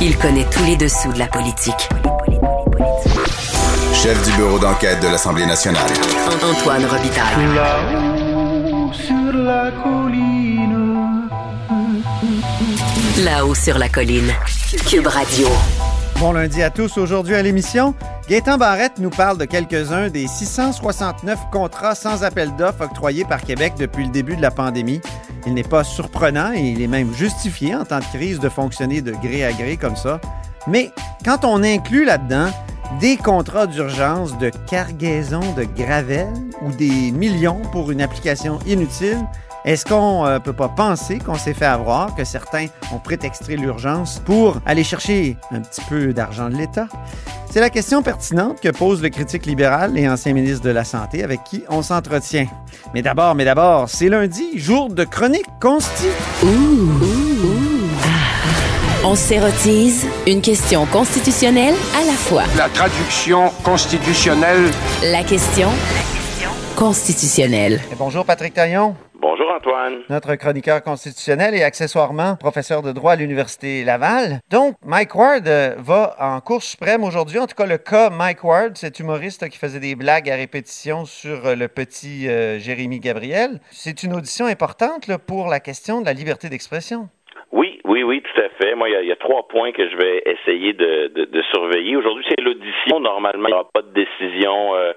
Il connaît tous les dessous de la politique. Chef du bureau d'enquête de l'Assemblée nationale. Antoine Robitaille. Là-haut sur la colline. Là-haut sur la colline. Cube Radio. Bon lundi à tous. Aujourd'hui à l'émission, Gaétan Barrette nous parle de quelques-uns des 669 contrats sans appel d'offres octroyés par Québec depuis le début de la pandémie. Il n'est pas surprenant et il est même justifié en temps de crise de fonctionner de gré à gré comme ça. Mais quand on inclut là-dedans des contrats d'urgence de cargaison de gravel ou des millions pour une application inutile, est-ce qu'on ne peut pas penser qu'on s'est fait avoir, que certains ont prétexté l'urgence pour aller chercher un petit peu d'argent de l'État? C'est la question pertinente que pose le critique libéral et ancien ministre de la Santé avec qui on s'entretient. Mais d'abord, mais d'abord, c'est lundi, jour de chronique consti. On s'érotise une question constitutionnelle à la fois. La traduction constitutionnelle. La question constitutionnelle. Et bonjour Patrick Taillon, Bonjour Antoine. notre chroniqueur constitutionnel et accessoirement professeur de droit à l'Université Laval. Donc, Mike Ward euh, va en Cour suprême aujourd'hui. En tout cas, le cas Mike Ward, cet humoriste qui faisait des blagues à répétition sur euh, le petit euh, Jérémy Gabriel. C'est une audition importante là, pour la question de la liberté d'expression. Oui, oui, oui, tout à fait. Moi, il y a, il y a trois points que je vais essayer de, de, de surveiller. Aujourd'hui, c'est l'audition. Normalement, il n'y aura pas de décision euh,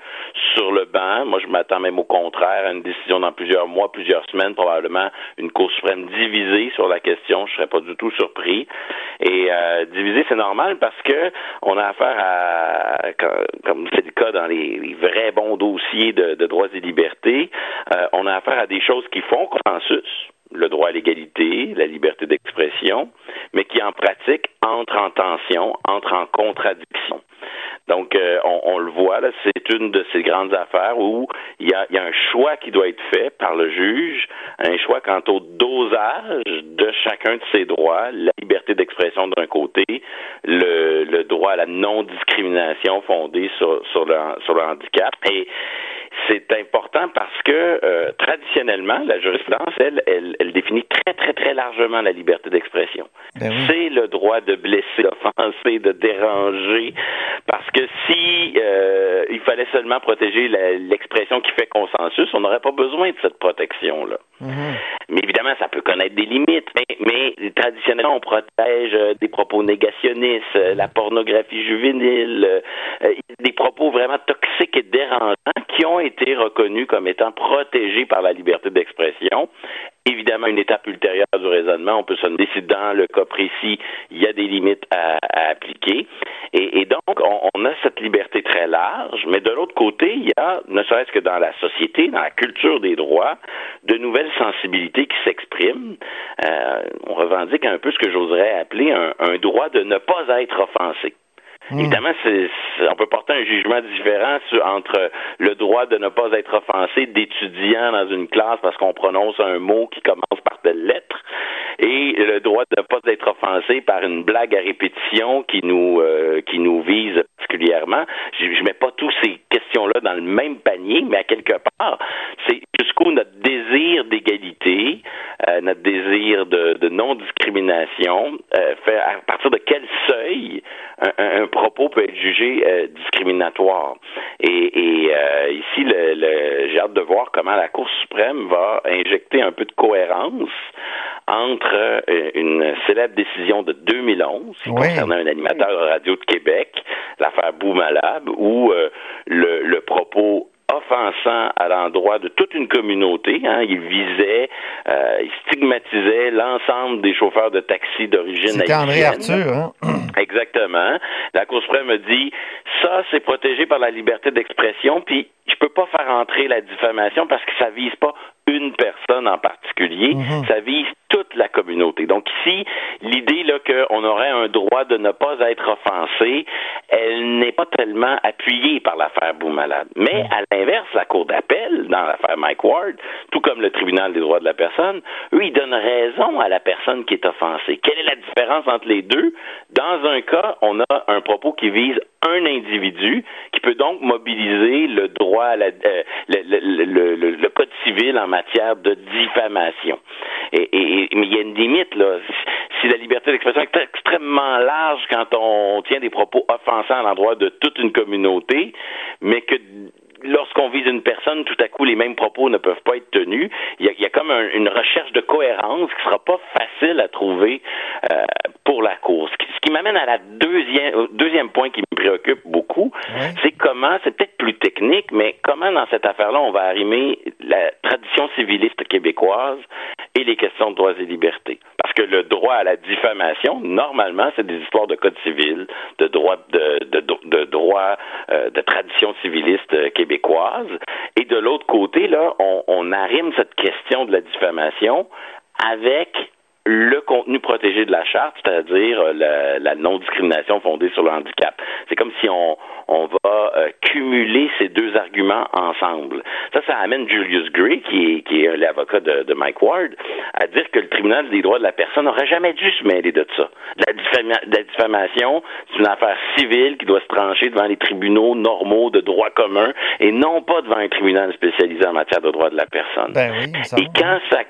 sur le banc. Moi, je m'attends même au contraire à une décision dans plusieurs mois, plusieurs semaines, probablement une Cour suprême divisée sur la question. Je serais pas du tout surpris. Et euh, divisée, c'est normal parce que on a affaire à, comme c'est le cas dans les, vrais bons dossiers de, de droits et libertés, euh, on a affaire à des choses qui font consensus le droit à l'égalité, la liberté d'expression, mais qui en pratique entre en tension, entre en contradiction. Donc, euh, on, on, le voit, c'est une de ces grandes affaires où il y, a, il y a, un choix qui doit être fait par le juge, un choix quant au dosage de chacun de ses droits, la liberté d'expression d'un côté, le, le, droit à la non-discrimination fondée sur, sur, le, sur le handicap. Et c'est important parce que euh, traditionnellement, la jurisprudence, elle, elle, elle, définit très, très, très largement la liberté d'expression. Ben oui. C'est le droit de blesser, d'offenser, de déranger, parce que si euh, il fallait seulement protéger l'expression qui fait consensus, on n'aurait pas besoin de cette protection-là. Mm -hmm. Mais évidemment, ça peut connaître des limites, mais, mais traditionnellement, on protège euh, des propos négationnistes, euh, la pornographie juvénile, euh, des propos vraiment toxiques et dérangeants qui ont été reconnus comme étant protégés par la liberté d'expression. Évidemment, une étape ultérieure du raisonnement, on peut se décider dans le cas précis, il y a des limites à, appliquer. Et, donc, on, a cette liberté très large, mais de l'autre côté, il y a, ne serait-ce que dans la société, dans la culture des droits, de nouvelles sensibilités qui s'expriment. Euh, on revendique un peu ce que j'oserais appeler un droit de ne pas être offensé. Mmh. Évidemment, on peut porter un jugement différent entre le droit de ne pas être offensé d'étudiants dans une classe parce qu'on prononce un mot qui commence par telle lettre et le droit de ne pas être offensé par une blague à répétition qui nous euh, qui nous vise particulièrement. Je, je mets pas tous ces questions-là dans le même panier, mais à quelque part, c'est jusqu'où notre désir d'égalité, euh, notre désir de, non-discrimination, euh, fait à partir de quel seuil un, un propos peut être jugé euh, discriminatoire. Et, et euh, ici, le, le, j'ai hâte de voir comment la Cour suprême va injecter un peu de cohérence entre euh, une célèbre décision de 2011 qui oui. concernait un animateur radio de Québec, l'affaire Boumalab, où euh, le, le propos offensant à l'endroit de toute une communauté. Hein. Il visait, euh, il stigmatisait l'ensemble des chauffeurs de taxi d'origine haïtienne. André Arthur, hein? Exactement. La Cour suprême a dit, ça, c'est protégé par la liberté d'expression, puis je peux pas faire entrer la diffamation parce que ça vise pas une personne en particulier, mm -hmm. ça vise toute la communauté. Donc ici, l'idée là qu'on aurait un droit de ne pas être offensé, elle n'est pas tellement appuyée par l'affaire Boumalade. Mais à l'inverse, la Cour d'appel, dans l'affaire Mike Ward, tout comme le tribunal des droits de la personne, eux, ils donnent raison à la personne qui est offensée. Quelle est la différence entre les deux? Dans un cas, on a un propos qui vise un individu, qui peut donc mobiliser le droit à la, euh, le, le, le, le, code civil en matière de diffamation. Et, et, et mais il y a une limite, là. Si la liberté d'expression est extrêmement large quand on tient des propos offensants à l'endroit de toute une communauté, mais que lorsqu'on vise une personne, tout à coup, les mêmes propos ne peuvent pas être tenus. Il y a, il y a comme un, une recherche de cohérence qui sera pas facile à trouver euh, pour la course. Ce qui, m'amène à la deuxième, deuxième point qui me préoccupe beaucoup, c'est comment, c'est peut-être plus technique, mais comment dans cette affaire-là on va arrimer la tradition civiliste québécoise et les questions de droits et libertés. Parce que le droit à la diffamation, normalement, c'est des histoires de code civil, de droit de, de, de, droit euh, de tradition civiliste euh, québécoise. Et de l'autre côté, là, on, on arrime cette question de la diffamation avec le contenu protégé de la charte, c'est-à-dire euh, la, la non-discrimination fondée sur le handicap. C'est comme si on, on va euh, cumuler ces deux arguments ensemble. Ça, ça amène Julius Gray, qui est, qui est l'avocat de, de, Mike Ward, à dire que le tribunal des droits de la personne n'aurait jamais dû se mêler de ça. La, la diffamation, c'est une affaire civile qui doit se trancher devant les tribunaux normaux de droit commun et non pas devant un tribunal spécialisé en matière de droits de la personne. Ben oui, et quand ça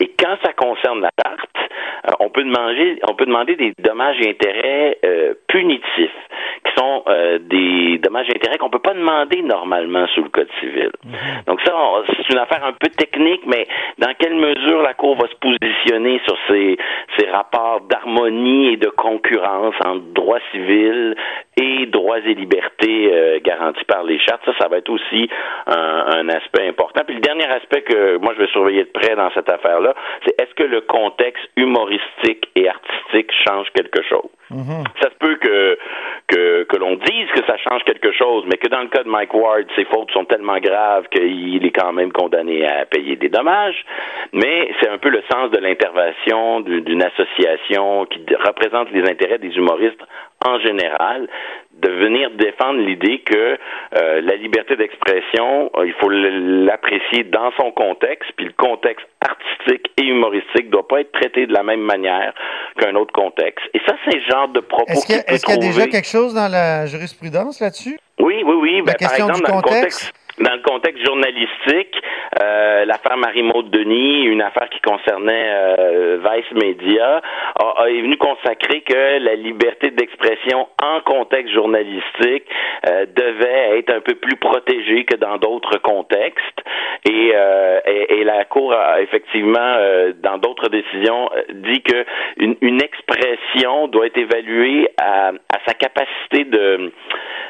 et quand ça concerne la carte, euh, on peut demander, des dommages et intérêts euh, punitifs, sont euh, des dommages et intérêts qu'on peut pas demander normalement sous le code civil. Mhm. Donc ça, c'est une affaire un peu technique, mais dans quelle mesure la Cour va se positionner sur ces, ces rapports d'harmonie et de concurrence entre droit civil et droits et libertés euh, garantis par les chartes, ça, ça va être aussi un, un aspect important. Puis le dernier aspect que moi je vais surveiller de près dans cette affaire-là, c'est est-ce que le contexte humoristique et artistique change quelque chose? Mm-hmm. Ça se peut que, que, que l'on dise que ça change quelque chose, mais que dans le cas de Mike Ward, ses fautes sont tellement graves qu'il est quand même condamné à payer des dommages. Mais c'est un peu le sens de l'intervention d'une association qui représente les intérêts des humoristes en général, de venir défendre l'idée que euh, la liberté d'expression, euh, il faut l'apprécier dans son contexte, puis le contexte artistique et humoristique ne doit pas être traité de la même manière qu'un autre contexte. Et ça, c'est le genre de propos Est-ce qu'il y, a déjà quelque chose dans la jurisprudence là-dessus? Oui, oui, oui. Ben, par exemple, dans le contexte dans le contexte journalistique, euh, l'affaire Marie-Maude Denis, une affaire qui concernait euh, Vice Media, a, est venue consacrer que la liberté d'expression en contexte journalistique euh, devait être un peu plus protégée que dans d'autres contextes. Et, et, et, la Cour a effectivement, dans d'autres décisions, dit que une, une, expression doit être évaluée à, à sa capacité de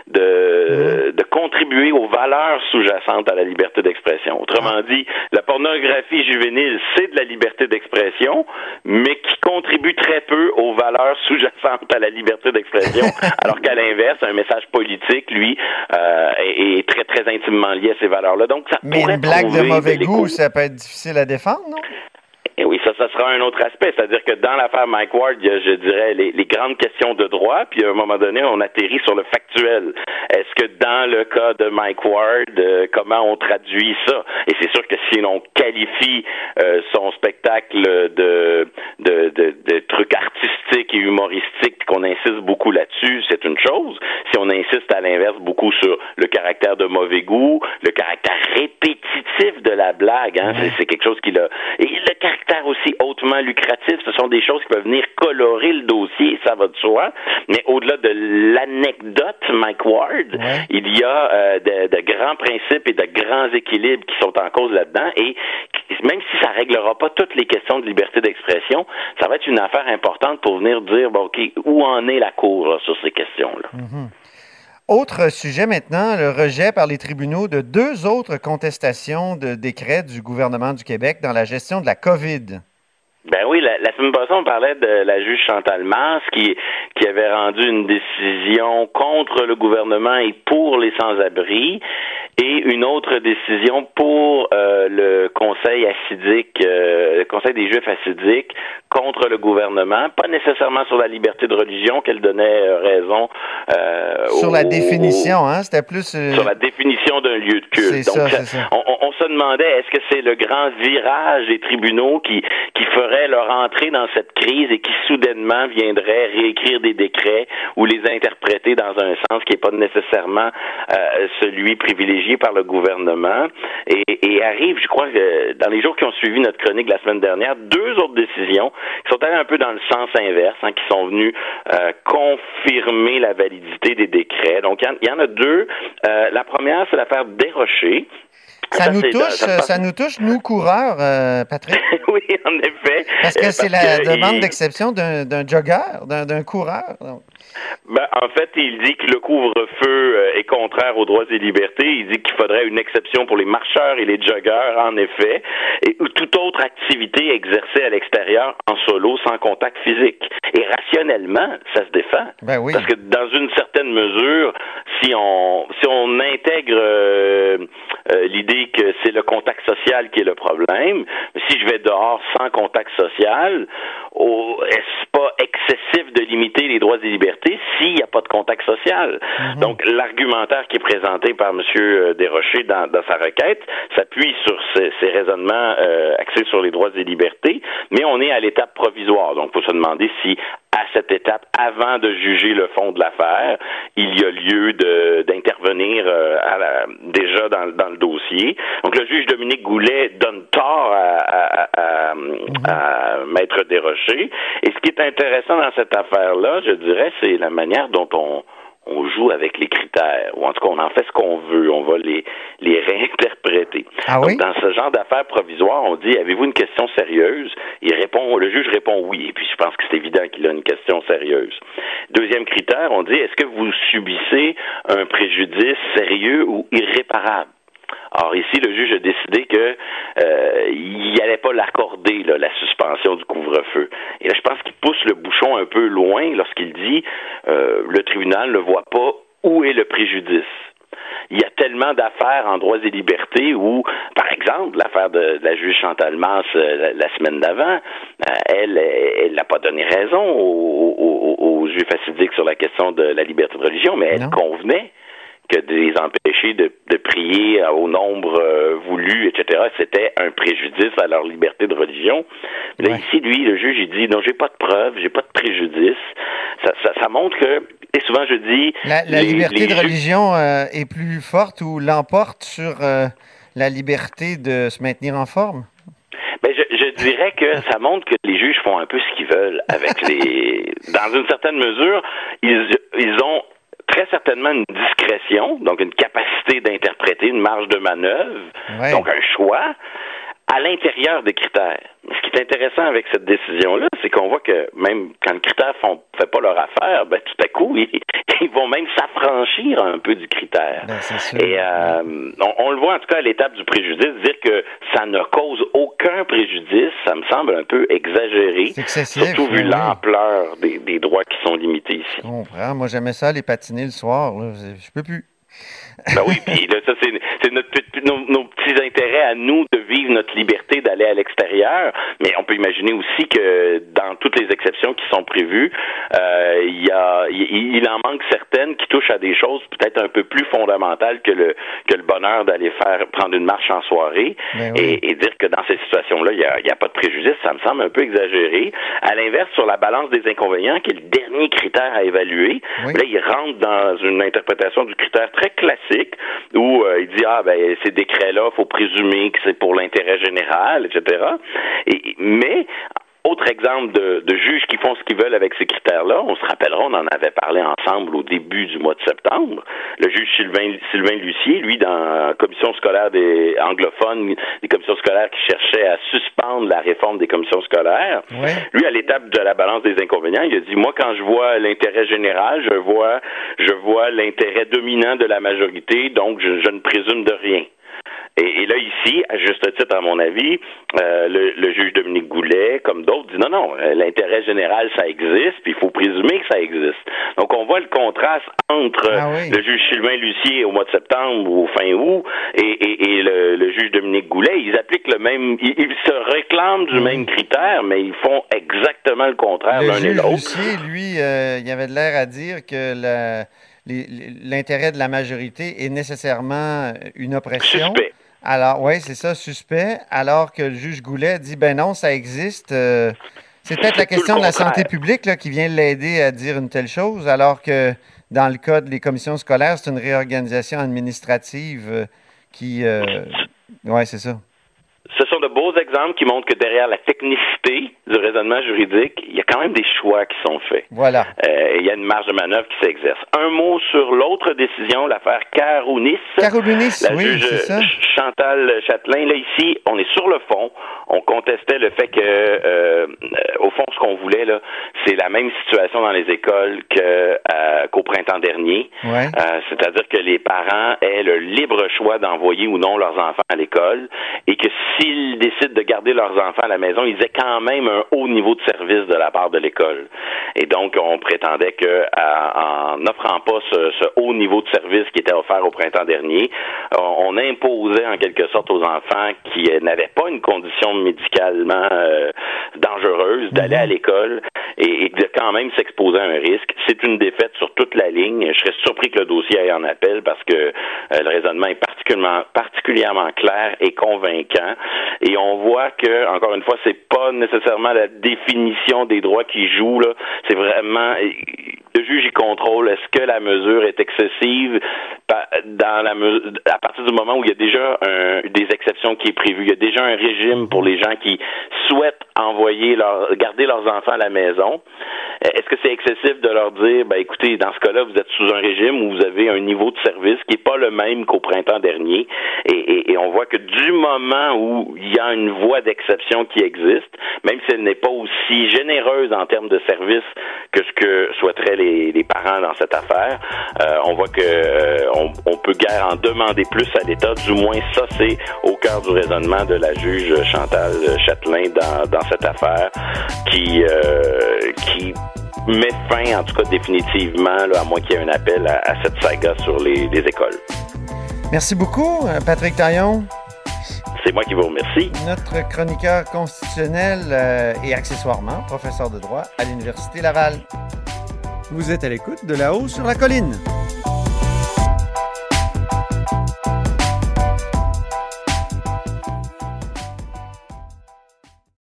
de, de contribuer aux valeurs sous-jacentes à la liberté d'expression. Autrement dit, la pornographie juvénile, c'est de la liberté d'expression, mais qui contribue très peu aux valeurs sous-jacentes à la liberté d'expression, alors qu'à l'inverse, un message politique, lui, euh, est, est, très, très intimement lié à ces valeurs-là. Donc, ça mais une blague de mauvais goût, ça peut être difficile à défendre, non? Et oui, ça, ça sera un autre aspect. C'est-à-dire que dans l'affaire Mike Ward, il y a, je dirais, les, les, grandes questions de droit, puis à un moment donné, on atterrit sur le factuel. Est-ce que dans le cas de Mike Ward, euh, comment on traduit ça? Et c'est sûr que si l'on qualifie euh, son spectacle de, de, de, de trucs artistiques et humoristiques, qu'on insiste beaucoup là-dessus, c'est une chose. Si on insiste à l'inverse beaucoup sur le caractère de mauvais goût, le caractère répétitif de la blague, hein, c'est quelque chose qui l'a... Et le caractère aussi hautement lucratif, ce sont des choses qui peuvent venir colorer le dossier, ça va de soi. Mais au-delà de l'anecdote Mike Ward, il y a euh, de, de, grands principes et de grands équilibres qui sont en cause là-dedans. Et même si ça réglera pas toutes les questions de liberté d'expression, ça va être une affaire importante pour venir dire, bon, OK, où en est la Cour là, sur ces questions-là? Mm-hmm. Autre sujet maintenant, le rejet par les tribunaux de deux autres contestations de décrets du gouvernement du Québec dans la gestion de la COVID. Ben oui, la, la semaine passée, on parlait de la juge Chantal Mars qui, qui avait rendu une décision contre le gouvernement et pour les sans-abri et une autre décision pour euh, le conseil assidique, euh, le conseil des juifs assidiques contre le gouvernement, pas nécessairement sur la liberté de religion qu'elle donnait euh, raison. Euh, sur la définition, hein, c'était plus euh, sur la définition d'un lieu de culte. Donc, ça, On, on, se demandait est-ce que c'est le grand virage des tribunaux qui qui ferait leur entrée dans cette crise et qui soudainement viendrait réécrire des décrets ou les interpréter dans un sens qui n'est pas nécessairement euh, celui privilégié par le gouvernement? Et, et arrive, je crois, que dans les jours qui ont suivi notre chronique la semaine dernière, deux autres décisions qui sont allées un peu dans le sens inverse, hein, qui sont venues euh, confirmer la validité des décrets. Donc, il y, en a deux. Euh, la première, c'est l'affaire Desrochers. Ça, nous touche, ça, nous touche, nous, coureurs, euh, Patrick. oui, en effet. Parce que c'est la demande d'exception d'un jogger, d'un coureur. Ben, en fait, il dit que le couvre-feu euh, est contraire aux droits et libertés. Il dit qu'il faudrait une exception pour les marcheurs et les joggeurs, en effet, et toute autre activité exercée à l'extérieur en solo sans contact physique. Et rationnellement, ça se défend. Ben oui. Parce que dans une certaine mesure, si on si on intègre euh, euh, l'idée que c'est le contact social qui est le problème, si je vais dehors sans contact social, oh, est-ce pas excessif de limiter les droits et libertés s'il n'y a pas de contact social? Mhm. Donc, l'argumentaire qui est présenté par M. Desrochers dans, dans sa requête s'appuie sur ces, ces raisonnements euh, axés sur les droits et libertés, mais on est à l'étape provisoire. Donc, il faut se demander si à cette étape, avant de juger le fond de l'affaire, il y a lieu d'intervenir euh, déjà dans, dans, le dossier. Donc le juge Dominique Goulet donne tort à, à, à, Maître Desrochers. Et ce qui est intéressant dans cette affaire-là, je dirais, c'est la manière dont on on joue avec les critères, ou en tout cas, on en fait ce qu'on veut, on va les, les réinterpréter. Ah Donc, dans ce genre d'affaires provisoires, on dit, avez-vous une question sérieuse? Il répond, le juge répond oui, et puis je pense que c'est évident qu'il a une question sérieuse. Deuxième critère, on dit, est-ce que vous subissez un préjudice sérieux ou irréparable? Or ici, le juge a décidé que euh, il n'allait pas l'accorder la suspension du couvre-feu. Et là, je pense qu'il pousse le bouchon un peu loin lorsqu'il dit euh, le tribunal ne voit pas où est le préjudice. Il y a tellement d'affaires en droits et libertés où, par exemple, l'affaire de, la juge Chantal Masse euh, la, semaine d'avant, euh, elle, elle n'a pas donné raison aux, aux, aux juges sur la question de la liberté de religion, mais elle convenait que de les empêcher de, de prier au nombre euh, voulu, etc., c'était un préjudice à leur liberté de religion. Là, ici, lui, le juge, il dit, non, j'ai pas de preuves, j'ai pas de préjudice. Ça, ça, ça, montre que, et souvent je dis... La, la liberté de religion euh, est plus forte ou l'emporte sur euh, la liberté de se maintenir en forme? Ben, je, je, dirais que ça montre que les juges font un peu ce qu'ils veulent avec les. Dans une certaine mesure, ils, ils ont très certainement une discrétion, donc une capacité d'interpréter, une marge de manœuvre, donc un choix à l'intérieur des critères. Ce qui est intéressant avec cette décision-là, c'est qu'on voit que même quand les critères font fait pas leur affaire, ben tout à coup ils, ils vont même s'affranchir un peu du critère. Ben, Et euh, on, on, le voit en tout cas à l'étape du préjudice, dire que ça ne cause aucun préjudice, ça me semble un peu exagéré, surtout vu l'ampleur des, des, droits qui sont limités ici. Je comprends. Moi j'aimais ça les patiner le soir, là. je peux plus. Ben oui, puis là, ça, c'est notre, nos, nos, petits intérêts à nous de vivre notre liberté d'aller à l'extérieur, mais on peut imaginer aussi que dans toutes les exceptions qui sont prévues, euh, il y a, il, il, en manque certaines qui touchent à des choses peut-être un peu plus fondamentales que le que le bonheur d'aller faire prendre une marche en soirée ben oui. et, et, dire que dans ces situations-là, il n'y a, y a, pas de préjudice, ça me semble un peu exagéré. À l'inverse, sur la balance des inconvénients, qui est le dernier critère à évaluer, oui. là, il rentre dans une interprétation du critère très classique où euh, il dit ah ben ces décrets-là, faut présumer que c'est pour l'intérêt général, etc. Et, mais autre exemple de, de, juges qui font ce qu'ils veulent avec ces critères-là, on se rappellera, on en avait parlé ensemble au début du mois de septembre. Le juge Sylvain, Sylvain Lucier, lui, dans la commission scolaire des anglophones, des commissions scolaires qui cherchaient à suspendre la réforme des commissions scolaires, ouais. lui, à l'étape de la balance des inconvénients, il a dit, moi, quand je vois l'intérêt général, je vois, je vois l'intérêt dominant de la majorité, donc je, je ne présume de rien. Et, là, ici, à juste titre, à mon avis, euh, le, le, juge Dominique Goulet, comme d'autres, dit non, non, l'intérêt général, ça existe, puis il faut présumer que ça existe. Donc, on voit le contraste entre Ah oui. le juge Sylvain Lucier au mois de septembre ou fin août et, et, et le, le, juge Dominique Goulet. Ils appliquent le même, ils, ils se réclament du même critère, mais ils font exactement le contraire l'un et juge l'autre. Lucier, lui, euh, il avait de l'air à dire que la- l'intérêt de la majorité est nécessairement une oppression. Suspect. Alors, oui, c'est ça, suspect. Alors que le juge Goulet dit, ben non, ça existe. euh, c'est peut-être la question de la santé publique là, qui vient l'aider à dire une telle chose, alors que dans le cas des commissions scolaires, c'est une réorganisation administrative euh, qui... oui, c'est ça. Ce sont de beaux exemples qui montrent que derrière la technicité du raisonnement juridique, il y a quand même des choix qui sont faits. Voilà. Euh, il y a une marge de manœuvre qui s'exerce. Un mot sur l'autre décision, l'affaire Carounis. Carounis, La oui, juge ça. Ch- Chantal Châtelain, là ici, on est sur le fond. On contestait le fait que, euh, euh, au fond, ce qu'on voulait là, c'est la même situation dans les écoles que euh, qu'au printemps dernier. Ouais. Euh, C'est-à-dire que les parents aient le libre choix d'envoyer ou non leurs enfants à l'école et que s'ils décident de garder leurs enfants à la maison, ils aient quand même un haut niveau de service de la part de l'école. Et donc, on prétendait que à- en n'offrant pas ce, ce haut niveau de service qui était offert au printemps dernier, on, on imposait en quelque sorte aux enfants qui euh, n'avaient pas une condition médicalement euh, dangereuse d'aller à l'école et, et de quand même s'exposer à un risque. C'est une défaite sur toute la ligne. Je serais surpris que le dossier aille en appel parce que euh, le raisonnement est particulièrement, particulièrement clair et convaincant. Et on voit que, encore une fois, c'est pas nécessairement la définition des droits qui joue. Là. C'est vraiment le juge y contrôle. Est-ce que la mesure est excessive? Dans la à partir du moment où il y a déjà des exceptions qui est prévu. Il y a déjà un régime pour les gens qui souhaitent envoyer leur garder leurs enfants à la maison. Euh, Est-ce que c'est excessif de leur dire, ben écoutez, dans ce cas-là, vous êtes sous un régime où vous avez un niveau de service qui n'est pas le même qu'au printemps dernier, et, et- et on voit que du moment où il y a une voie d'exception qui existe, même si n'est pas aussi généreuse en termes de service que ce que souhaiteraient les, parents dans cette affaire, euh, on voit que euh, on, peut guère en demander plus à l'État. Du moins, ça c'est au cœur du raisonnement de la juge Chantal Châtelain dans, cette affaire, qui euh, qui met fin, en tout cas définitivement, à moins qu'il y ait un appel à, cette saga sur les, les écoles. Merci beaucoup, Patrick Taillon, C'est moi qui vous remercie. notre chroniqueur constitutionnel euh, et accessoirement professeur de droit à l'Université Laval. Vous êtes à l'écoute de là-haut sur la colline.